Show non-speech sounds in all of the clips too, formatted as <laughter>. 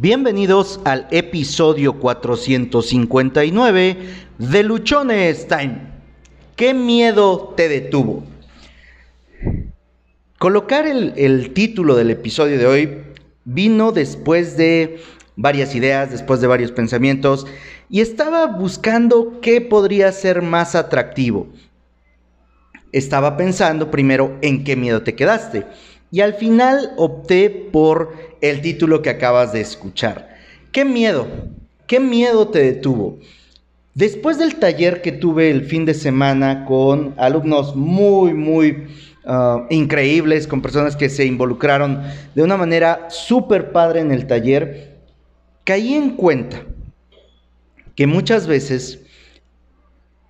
Bienvenidos al episodio 459 de Luchones Time. ¿Qué miedo te detuvo? Colocar el, el, título del episodio de hoy vino después de varias ideas, después de varios pensamientos, y estaba buscando qué podría ser más atractivo. Estaba pensando primero en qué miedo te quedaste. Y al final opté por el título que acabas de escuchar. ¿Qué miedo? ¿Qué miedo te detuvo? Después del taller que tuve el fin de semana con alumnos muy, muy uh, increíbles, con personas que se involucraron de una manera súper padre en el taller, caí en cuenta que muchas veces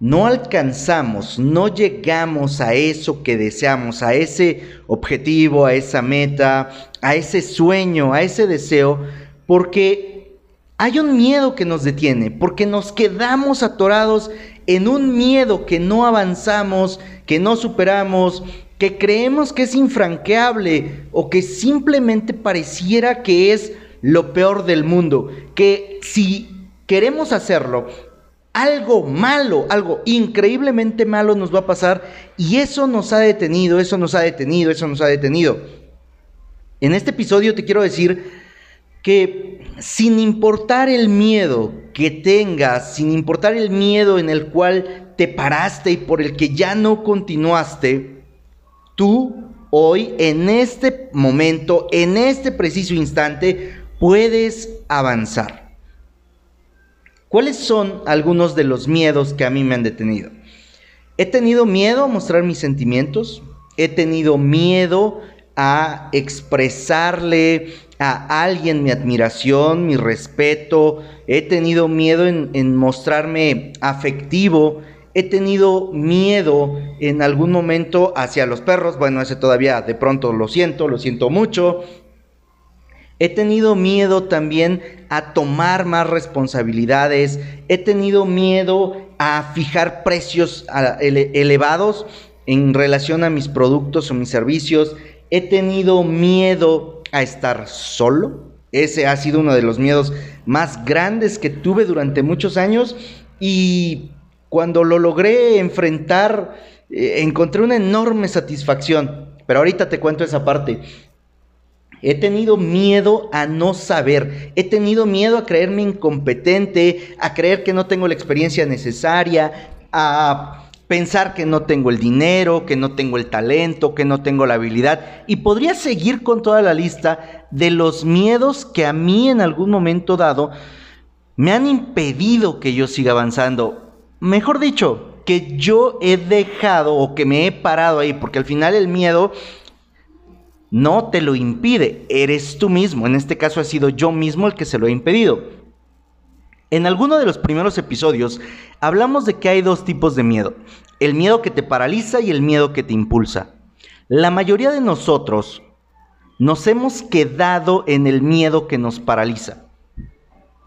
no alcanzamos, no llegamos a eso que deseamos, a ese objetivo, a esa meta, a ese sueño, a ese deseo, porque hay un miedo que nos detiene, porque nos quedamos atorados en un miedo que no avanzamos, que no superamos, que creemos que es infranqueable o que simplemente pareciera que es lo peor del mundo, que si queremos hacerlo, algo malo, algo increíblemente malo nos va a pasar y eso nos ha detenido, eso nos ha detenido, eso nos ha detenido. En este episodio te quiero decir que sin importar el miedo que tengas, sin importar el miedo en el cual te paraste y por el que ya no continuaste, tú hoy, en este momento, en este preciso instante, puedes avanzar. ¿Cuáles son algunos de los miedos que a mí me han detenido? He tenido miedo a mostrar mis sentimientos, he tenido miedo a expresarle a alguien mi admiración, mi respeto, he tenido miedo en, mostrarme afectivo, he tenido miedo en algún momento hacia los perros, bueno, ese todavía de pronto lo siento, lo siento mucho, He tenido miedo también a tomar más responsabilidades. He tenido miedo a fijar precios elevados en relación a mis productos o mis servicios. He tenido miedo a estar solo. Ese ha sido uno de los miedos más grandes que tuve durante muchos años y cuando lo logré enfrentar eh, encontré una enorme satisfacción. Pero ahorita te cuento esa parte. He tenido miedo a no saber. He tenido miedo a creerme incompetente, a creer que no tengo la experiencia necesaria, a pensar que no tengo el dinero, que no tengo el talento, que no tengo la habilidad. Y podría seguir con toda la lista de los miedos que a mí en algún momento dado me han impedido que yo siga avanzando. Mejor dicho, que yo he dejado o que me he parado ahí, porque al final el miedo no te lo impide, eres tú mismo. En este caso ha sido yo mismo el que se lo ha impedido. En alguno de los primeros episodios hablamos de que hay dos tipos de miedo, el miedo que te paraliza y el miedo que te impulsa. La mayoría de nosotros nos hemos quedado en el miedo que nos paraliza.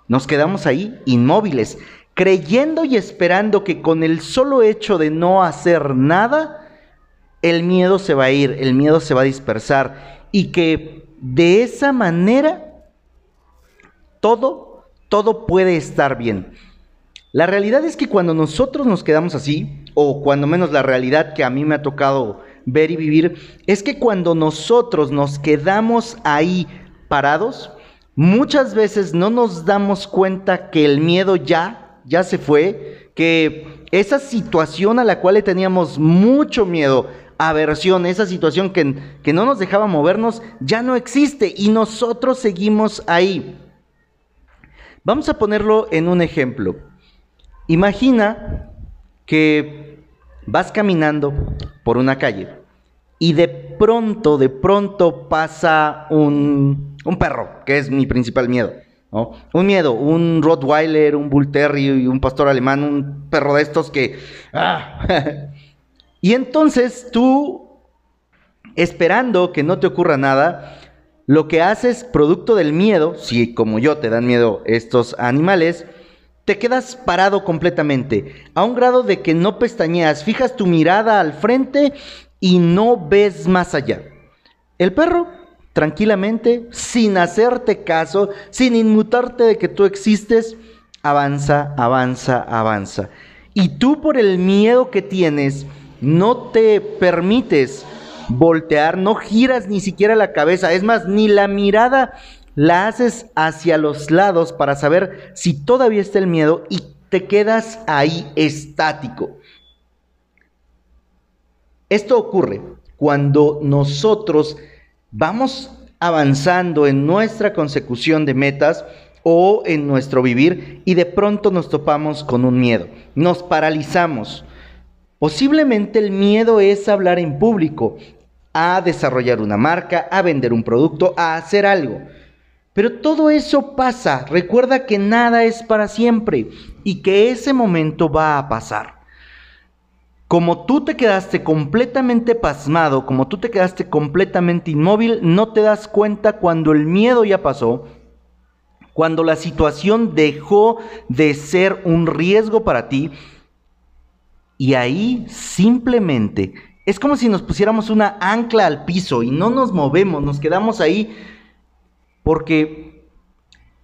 Nos quedamos ahí inmóviles, creyendo y esperando que con el solo hecho de no hacer nada, el miedo se va a ir, el miedo se va a dispersar y que de esa manera todo, todo puede estar bien. La realidad es que cuando nosotros nos quedamos así, o cuando menos la realidad que a mí me ha tocado ver y vivir, es que cuando nosotros nos quedamos ahí parados, muchas veces no nos damos cuenta que el miedo ya, ya se fue, que esa situación a la cual le teníamos mucho miedo, aversión, esa situación que, que no nos dejaba movernos, ya no existe y nosotros seguimos ahí. Vamos a ponerlo en un ejemplo. Imagina que vas caminando por una calle y de pronto, de pronto pasa un, un perro, que es mi principal miedo. Un miedo, un Rottweiler, un Bull Terrier, un pastor alemán, un perro de estos que... ¡ah! <laughs> Y entonces tú, esperando que no te ocurra nada, lo que haces producto del miedo, si como yo te dan miedo estos animales, te quedas parado completamente, a un grado de que no pestañeas, fijas tu mirada al frente y no ves más allá. El perro tranquilamente, sin hacerte caso, sin inmutarte de que tú existes, avanza, avanza, avanza. Y tú por el miedo que tienes, no te permites voltear, no giras ni siquiera la cabeza, es más, ni la mirada la haces hacia los lados para saber si todavía está el miedo y te quedas ahí estático. Esto ocurre cuando nosotros vamos avanzando en nuestra consecución de metas o en nuestro vivir y de pronto nos topamos con un miedo, nos paralizamos. Posiblemente el miedo es hablar en público, a desarrollar una marca, a vender un producto, a hacer algo. Pero todo eso pasa. Recuerda que nada es para siempre y que ese momento va a pasar. Como tú te quedaste completamente pasmado, como tú te quedaste completamente inmóvil, no te das cuenta cuando el miedo ya pasó, cuando la situación dejó de ser un riesgo para ti, y ahí simplemente es como si nos pusiéramos una ancla al piso y no nos movemos, nos quedamos ahí porque,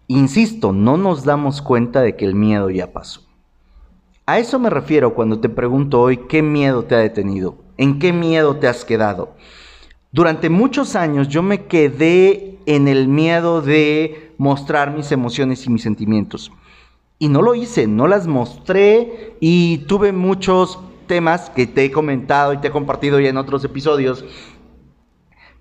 insisto, no nos damos cuenta de que el miedo ya pasó. A eso me refiero cuando te pregunto hoy qué miedo te ha detenido, en qué miedo te has quedado. Durante muchos años yo me quedé en el miedo de mostrar mis emociones y mis sentimientos. Y no lo hice, no las mostré y tuve muchos temas que te he comentado y te he compartido ya en otros episodios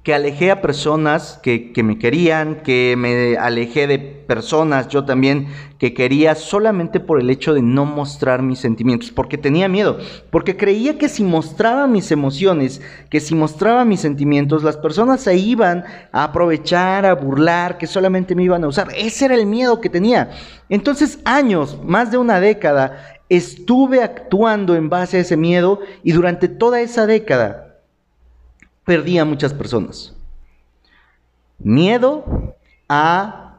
que alejé a personas que, me querían, que me alejé de personas yo también que quería solamente por el hecho de no mostrar mis sentimientos, porque tenía miedo, porque creía que si mostraba mis emociones, que si mostraba mis sentimientos, las personas se iban a aprovechar, a burlar, que solamente me iban a usar. Ese era el miedo que tenía. Entonces, años, más de una década, estuve actuando en base a ese miedo y durante toda esa década perdí a muchas personas. Miedo a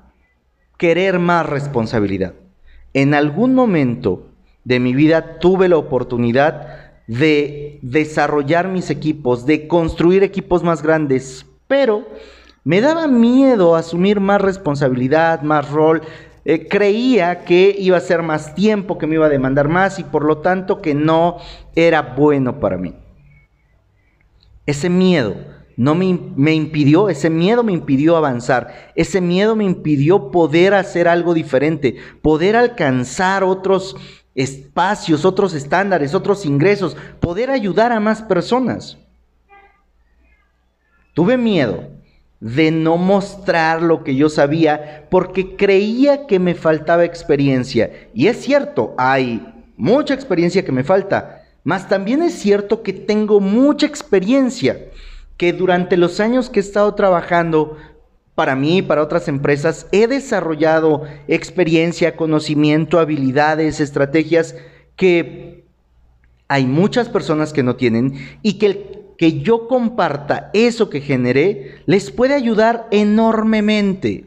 querer más responsabilidad. En algún momento de mi vida tuve la oportunidad de desarrollar mis equipos, de construir equipos más grandes, pero me daba miedo asumir más responsabilidad, más rol. Eh, creía que iba a ser más tiempo, que me iba a demandar más y por lo tanto que no era bueno para mí. Ese miedo no me, me, impidió, ese miedo me impidió avanzar, ese miedo me impidió poder hacer algo diferente, poder alcanzar otros espacios, otros estándares, otros ingresos, poder ayudar a más personas. Tuve miedo de no mostrar lo que yo sabía porque creía que me faltaba experiencia. Y es cierto, hay mucha experiencia que me falta, mas también es cierto que tengo mucha experiencia, que durante los años que he estado trabajando para mí y para otras empresas, he desarrollado experiencia, conocimiento, habilidades, estrategias que hay muchas personas que no tienen y que el que yo comparta eso que generé les puede ayudar enormemente.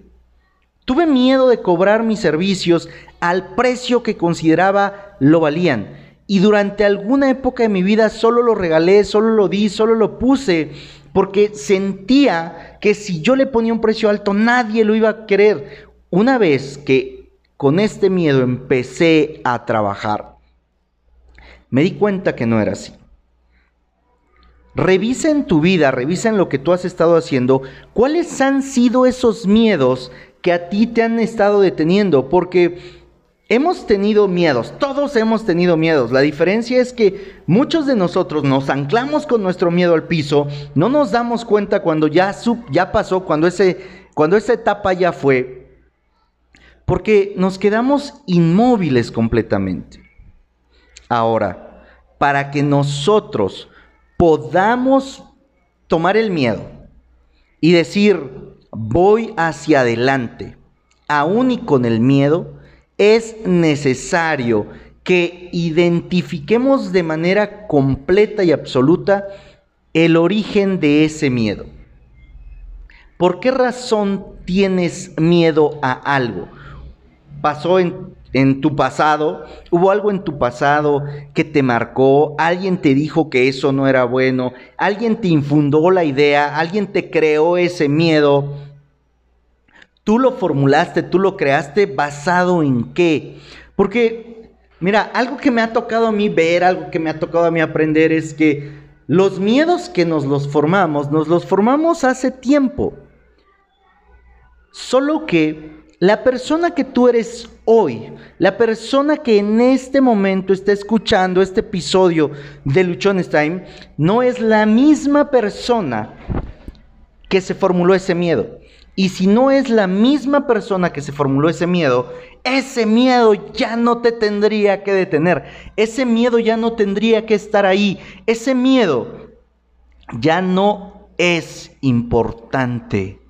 Tuve miedo de cobrar mis servicios al precio que consideraba lo valían y durante alguna época de mi vida solo lo regalé, solo lo di, solo lo puse, porque sentía que si yo le ponía un precio alto nadie lo iba a querer. Una vez que con este miedo empecé a trabajar, me di cuenta que no era así. Revisa en tu vida, revisa en lo que tú has estado haciendo, cuáles han sido esos miedos que a ti te han estado deteniendo, porque Hemos tenido miedos, todos hemos tenido miedos. La diferencia es que muchos de nosotros nos anclamos con nuestro miedo al piso, no nos damos cuenta cuando ya, ya pasó, cuando, ese, cuando esa etapa ya fue, porque nos quedamos inmóviles completamente. Ahora, para que nosotros podamos tomar el miedo y decir, voy hacia adelante, aún y con el miedo, es necesario que identifiquemos de manera completa y absoluta el origen de ese miedo. ¿Por qué razón tienes miedo a algo? pasó en, tu pasado, hubo algo en tu pasado que te marcó, alguien te dijo que eso no era bueno, alguien te infundó la idea, alguien te creó ese miedo. Tú lo formulaste, tú lo creaste basado en qué? Porque, mira, algo que me ha tocado a mí ver, algo que me ha tocado a mí aprender es que los miedos que nos los formamos, nos los formamos hace tiempo. Solo que la persona que tú eres hoy, la persona que en este momento está escuchando este episodio de Luchones Time, no es la misma persona que se formuló ese miedo. Y si no es la misma persona que se formuló ese miedo, ese miedo ya no te tendría que detener. Ese miedo ya no tendría que estar ahí. Ese miedo ya no es importante.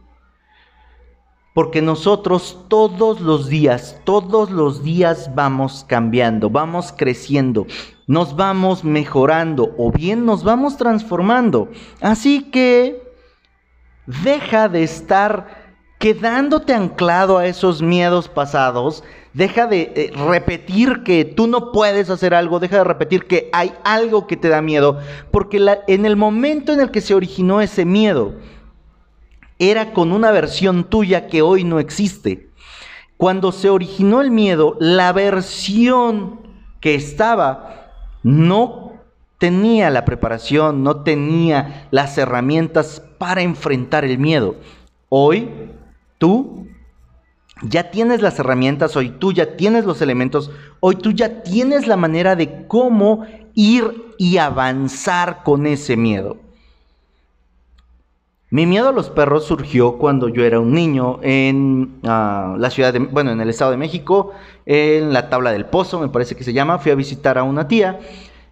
Porque nosotros todos los días, todos los días vamos cambiando, vamos creciendo, nos vamos mejorando o bien nos vamos transformando. Así que deja de estar quedándote anclado a esos miedos pasados, deja de eh, repetir que tú no puedes hacer algo, deja de repetir que hay algo que te da miedo, porque en el momento en el que se originó ese miedo, era con una versión tuya que hoy no existe. Cuando se originó el miedo, la versión que estaba no tenía la preparación, no tenía las herramientas para enfrentar el miedo. Hoy tú ya tienes las herramientas, hoy tú ya tienes los elementos, hoy tú ya tienes la manera de cómo ir y avanzar con ese miedo. Mi miedo a los perros surgió cuando yo era un niño en ah, la ciudad de, bueno, en el Estado de México, en la tabla del pozo, me parece que se llama. Fui a visitar a una tía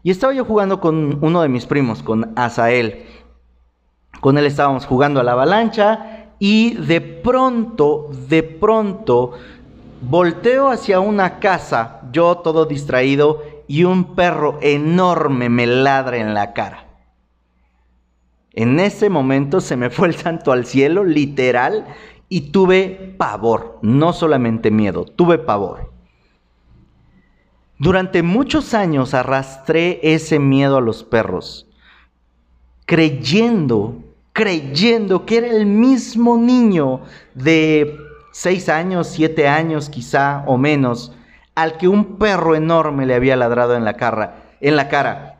y estaba yo jugando con uno de mis primos, con Asael. Con él estábamos jugando a la avalancha y de pronto, de pronto, volteo hacia una casa, yo todo distraído, y un perro enorme me ladra en la cara. En ese momento se me fue el santo al cielo, literal, y tuve pavor, no solamente miedo, tuve pavor. Durante muchos años arrastré ese miedo a los perros, creyendo, creyendo que era el mismo niño de seis años, siete años quizá o menos, al que un perro enorme le había ladrado en la cara, en la cara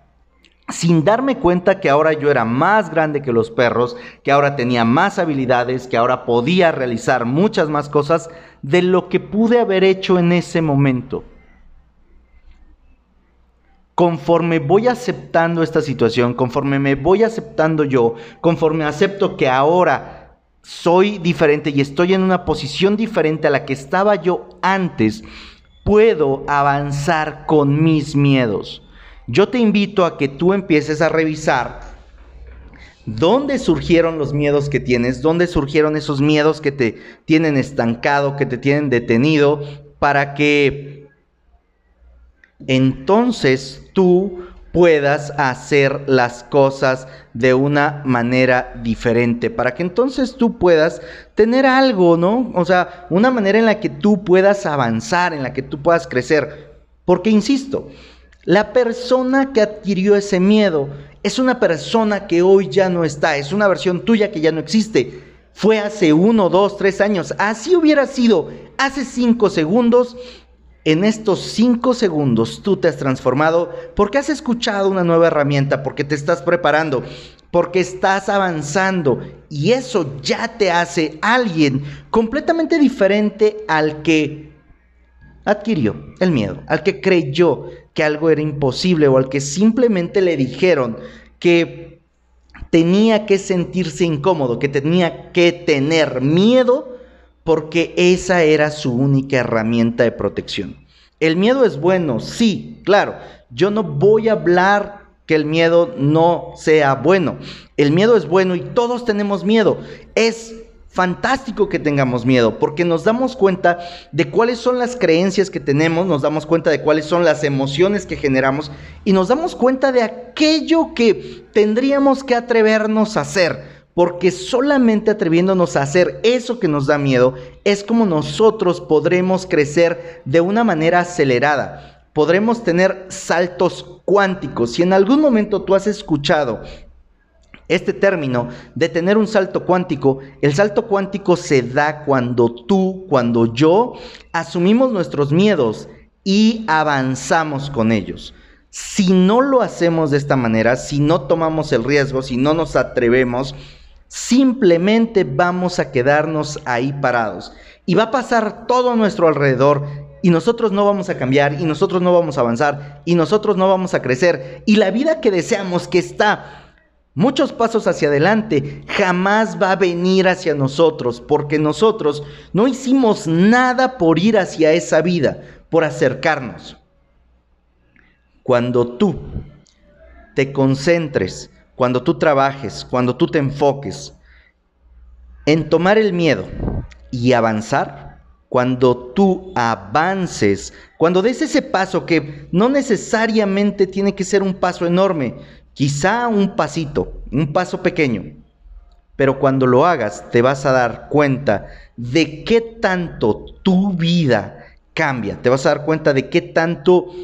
sin darme cuenta que ahora yo era más grande que los perros, que ahora tenía más habilidades, que ahora podía realizar muchas más cosas de lo que pude haber hecho en ese momento. Conforme voy aceptando esta situación, conforme me voy aceptando yo, conforme acepto que ahora soy diferente y estoy en una posición diferente a la que estaba yo antes, puedo avanzar con mis miedos. Yo te invito a que tú empieces a revisar dónde surgieron los miedos que tienes, dónde surgieron esos miedos que te tienen estancado, que te tienen detenido, para que entonces tú puedas hacer las cosas de una manera diferente, para que entonces tú puedas tener algo, ¿no? O sea, una manera en la que tú puedas avanzar, en la que tú puedas crecer. Porque, insisto, la persona que adquirió ese miedo es una persona que hoy ya no está, es una versión tuya que ya no existe. Fue hace uno, dos, tres años. Así hubiera sido hace cinco segundos. En estos cinco segundos tú te has transformado porque has escuchado una nueva herramienta, porque te estás preparando, porque estás avanzando y eso ya te hace alguien completamente diferente al que adquirió el miedo, al que creyó que algo era imposible o al que simplemente le dijeron que tenía que sentirse incómodo, que tenía que tener miedo porque esa era su única herramienta de protección. El miedo es bueno, sí, claro. Yo no voy a hablar que el miedo no sea bueno. El miedo es bueno y todos tenemos miedo. Es fantástico que tengamos miedo, porque nos damos cuenta de cuáles son las creencias que tenemos, nos damos cuenta de cuáles son las emociones que generamos y nos damos cuenta de aquello que tendríamos que atrevernos a hacer. Porque solamente atreviéndonos a hacer eso que nos da miedo es como nosotros podremos crecer de una manera acelerada. Podremos tener saltos cuánticos. Si en algún momento tú has escuchado este término de tener un salto cuántico, el salto cuántico se da cuando tú, cuando yo asumimos nuestros miedos y avanzamos con ellos. Si no lo hacemos de esta manera, si no tomamos el riesgo, si no nos atrevemos, simplemente vamos a quedarnos ahí parados. Y va a pasar todo nuestro alrededor y nosotros no vamos a cambiar y nosotros no vamos a avanzar y nosotros no vamos a crecer. Y la vida que deseamos que está muchos pasos hacia adelante jamás va a venir hacia nosotros porque nosotros no hicimos nada por ir hacia esa vida, por acercarnos. Cuando tú te concentres, cuando tú trabajes, cuando tú te enfoques en tomar el miedo y avanzar, cuando tú avances, cuando des ese paso que no necesariamente tiene que ser un paso enorme, quizá un pasito, un paso pequeño, pero cuando lo hagas te vas a dar cuenta de qué tanto tu vida cambia, te vas a dar cuenta de qué tanto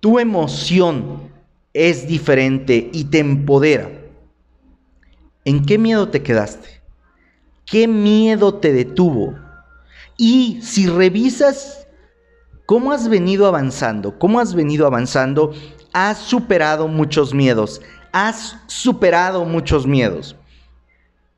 tu emoción es diferente y te empodera. ¿En qué miedo te quedaste? ¿Qué miedo te detuvo? Y si revisas cómo has venido avanzando, cómo has venido avanzando, has superado muchos miedos, has superado muchos miedos.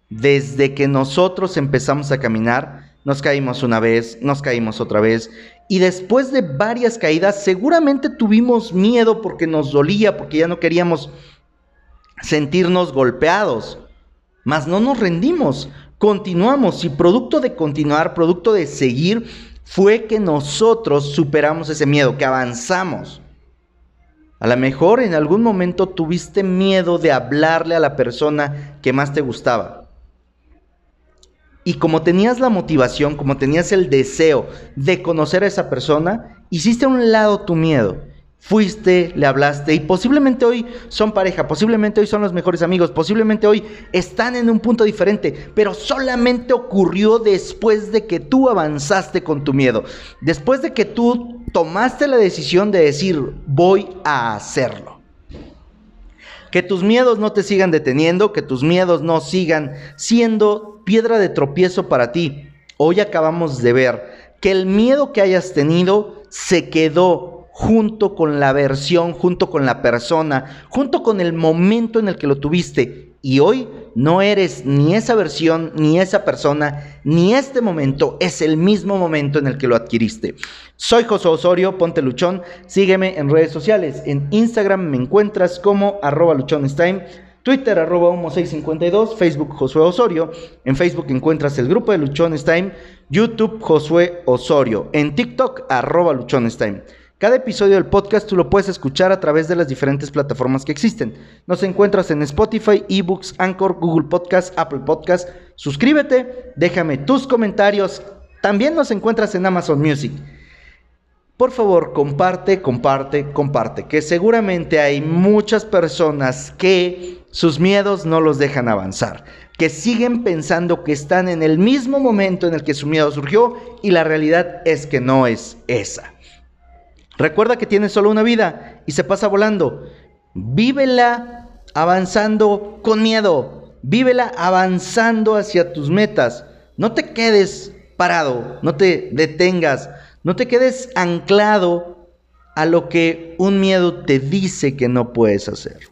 Desde que nosotros empezamos a caminar, nos caímos una vez, nos caímos otra vez y después de varias caídas, seguramente tuvimos miedo porque nos dolía, porque ya no queríamos sentirnos golpeados. Mas no nos rendimos, continuamos y producto de continuar, producto de seguir, fue que nosotros superamos ese miedo, que avanzamos. A lo mejor en algún momento tuviste miedo de hablarle a la persona que más te gustaba. Y como tenías la motivación, como tenías el deseo de conocer a esa persona, hiciste a un lado tu miedo. Fuiste, le hablaste y posiblemente hoy son pareja, posiblemente hoy son los mejores amigos, posiblemente hoy están en un punto diferente, pero solamente ocurrió después de que tú avanzaste con tu miedo, después de que tú tomaste la decisión de decir voy a hacerlo. Que tus miedos no te sigan deteniendo, que tus miedos no sigan siendo piedra de tropiezo para ti. Hoy acabamos de ver que el miedo que hayas tenido se quedó junto con la versión, junto con la persona, junto con el momento en el que lo tuviste. Y hoy no eres ni esa versión, ni esa persona, ni este momento, es el mismo momento en el que lo adquiriste. Soy José Osorio, ponte luchón, sígueme en redes sociales. En Instagram me encuentras como arroba luchonestime. Twitter arroba humo652, Facebook Josué Osorio, en Facebook encuentras el grupo de Luchones Time, YouTube Josué Osorio, en TikTok arroba Luchones. Cada episodio del podcast tú lo puedes escuchar a través de las diferentes plataformas que existen. Nos encuentras en Spotify, eBooks, Anchor, Google Podcast, Apple Podcast. Suscríbete, déjame tus comentarios. También nos encuentras en Amazon Music. Por favor, comparte, comparte, comparte, que seguramente hay muchas personas que sus miedos no los dejan avanzar, que siguen pensando que están en el mismo momento en el que su miedo surgió y la realidad es que no es esa. Recuerda que tienes solo una vida y se pasa volando. Vívela avanzando con miedo. Vívela avanzando hacia tus metas. No te quedes parado, no te detengas, no te quedes anclado a lo que un miedo te dice que no puedes hacer.